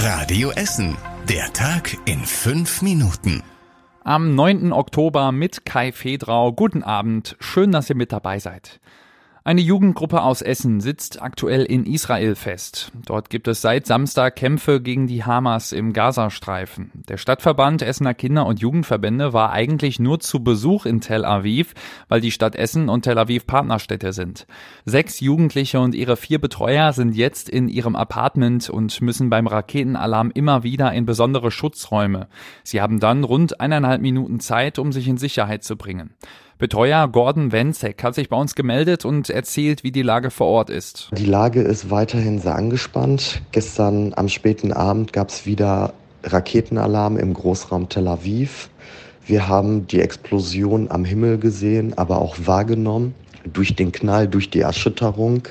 Radio Essen. Der Tag in fünf Minuten. Am 9. Oktober mit Kai Fedrau. Guten Abend. Schön, dass ihr mit dabei seid. Eine Jugendgruppe aus Essen sitzt aktuell in Israel fest. Dort gibt es seit Samstag Kämpfe gegen die Hamas im Gazastreifen. Der Stadtverband Essener Kinder- und Jugendverbände war eigentlich nur zu Besuch in Tel Aviv, weil die Stadt Essen und Tel Aviv Partnerstädte sind. Sechs Jugendliche und ihre vier Betreuer sind jetzt in ihrem Apartment und müssen beim Raketenalarm immer wieder in besondere Schutzräume. Sie haben dann rund eineinhalb Minuten Zeit, um sich in Sicherheit zu bringen. Betreuer Gordon Wenzek hat sich bei uns gemeldet und erzählt, wie die Lage vor Ort ist. Die Lage ist weiterhin sehr angespannt. Gestern am späten Abend gab es wieder Raketenalarm im Großraum Tel Aviv. Wir haben die Explosion am Himmel gesehen, aber auch wahrgenommen durch den Knall, durch die Erschütterung.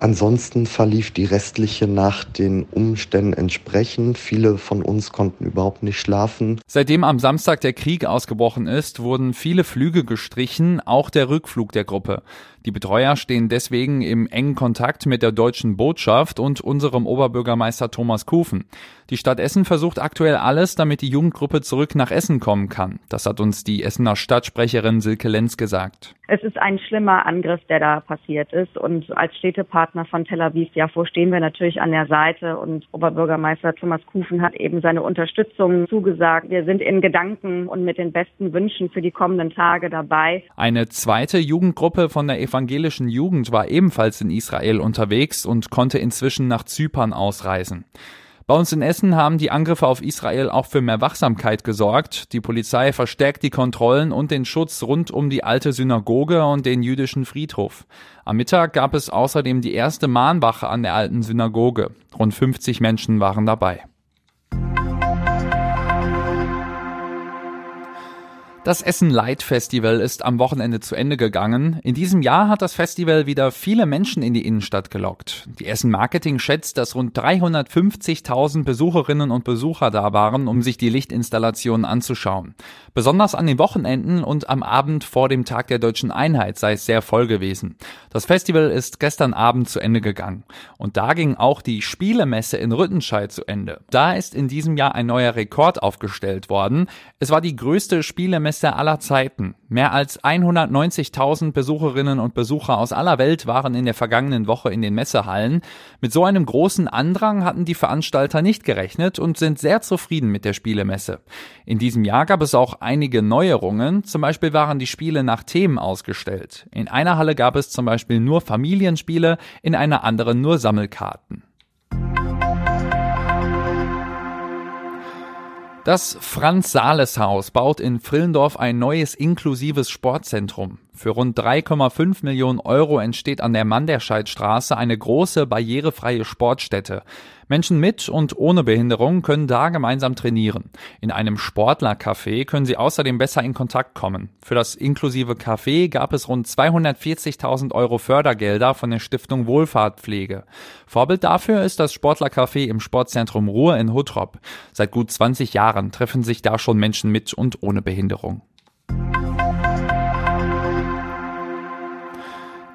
Ansonsten verlief die restliche Nacht den Umständen entsprechend. Viele von uns konnten überhaupt nicht schlafen. Seitdem am Samstag der Krieg ausgebrochen ist, wurden viele Flüge gestrichen, auch der Rückflug der Gruppe. Die Betreuer stehen deswegen im engen Kontakt mit der deutschen Botschaft und unserem Oberbürgermeister Thomas Kufen. Die Stadt Essen versucht aktuell alles, damit die Jugendgruppe zurück nach Essen kommen kann. Das hat uns die Essener Stadtsprecherin Silke Lenz gesagt. Es ist ein schlimmer Angriff, der da passiert ist. Und als Städtepartner von Tel Aviv, ja, wo stehen wir natürlich an der Seite. Und Oberbürgermeister Thomas Kufen hat eben seine Unterstützung zugesagt. Wir sind in Gedanken und mit den besten Wünschen für die kommenden Tage dabei. Eine zweite Jugendgruppe von der evangelischen Jugend war ebenfalls in Israel unterwegs und konnte inzwischen nach Zypern ausreisen. Bei uns in Essen haben die Angriffe auf Israel auch für mehr Wachsamkeit gesorgt. Die Polizei verstärkt die Kontrollen und den Schutz rund um die alte Synagoge und den jüdischen Friedhof. Am Mittag gab es außerdem die erste Mahnwache an der alten Synagoge. Rund 50 Menschen waren dabei. Das Essen Light Festival ist am Wochenende zu Ende gegangen. In diesem Jahr hat das Festival wieder viele Menschen in die Innenstadt gelockt. Die Essen Marketing schätzt, dass rund 350.000 Besucherinnen und Besucher da waren, um sich die Lichtinstallationen anzuschauen. Besonders an den Wochenenden und am Abend vor dem Tag der deutschen Einheit sei es sehr voll gewesen. Das Festival ist gestern Abend zu Ende gegangen. Und da ging auch die Spielemesse in Rüttenscheid zu Ende. Da ist in diesem Jahr ein neuer Rekord aufgestellt worden. Es war die größte Spielemesse Silvester aller Zeiten. Mehr als 190.000 Besucherinnen und Besucher aus aller Welt waren in der vergangenen Woche in den Messehallen. Mit so einem großen Andrang hatten die Veranstalter nicht gerechnet und sind sehr zufrieden mit der Spielemesse. In diesem Jahr gab es auch einige Neuerungen. Zum Beispiel waren die Spiele nach Themen ausgestellt. In einer Halle gab es zum Beispiel nur Familienspiele, in einer anderen nur Sammelkarten. Das Franz-Sales-Haus baut in Frillendorf ein neues inklusives Sportzentrum. Für rund 3,5 Millionen Euro entsteht an der Manderscheidstraße eine große barrierefreie Sportstätte. Menschen mit und ohne Behinderung können da gemeinsam trainieren. In einem Sportlercafé können sie außerdem besser in Kontakt kommen. Für das inklusive Café gab es rund 240.000 Euro Fördergelder von der Stiftung Wohlfahrtpflege. Vorbild dafür ist das Sportlercafé im Sportzentrum Ruhr in Huttrop. Seit gut 20 Jahren treffen sich da schon Menschen mit und ohne Behinderung.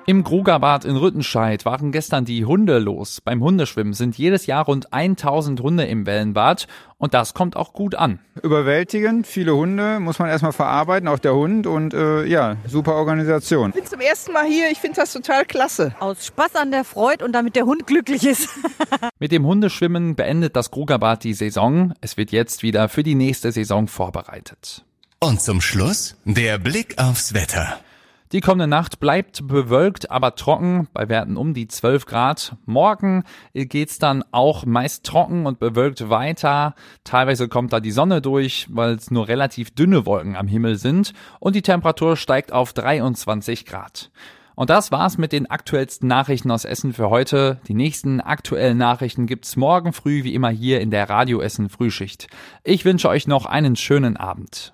Im Grugerbad in Rüttenscheid waren gestern die Hunde los. Beim Hundeschwimmen sind jedes Jahr rund 1000 Hunde im Wellenbad und das kommt auch gut an. Überwältigend, viele Hunde, muss man erstmal verarbeiten, auch der Hund und äh, ja, super Organisation. Ich bin zum ersten Mal hier, ich finde das total klasse. Aus Spaß an der Freude und damit der Hund glücklich ist. Mit dem Hundeschwimmen beendet das Grugerbad die Saison. Es wird jetzt wieder für die nächste Saison vorbereitet. Und zum Schluss der Blick aufs Wetter. Die kommende Nacht bleibt bewölkt, aber trocken, bei Werten um die 12 Grad. Morgen geht's dann auch meist trocken und bewölkt weiter. Teilweise kommt da die Sonne durch, weil es nur relativ dünne Wolken am Himmel sind und die Temperatur steigt auf 23 Grad. Und das war's mit den aktuellsten Nachrichten aus Essen für heute. Die nächsten aktuellen Nachrichten gibt's morgen früh wie immer hier in der Radio Essen Frühschicht. Ich wünsche euch noch einen schönen Abend.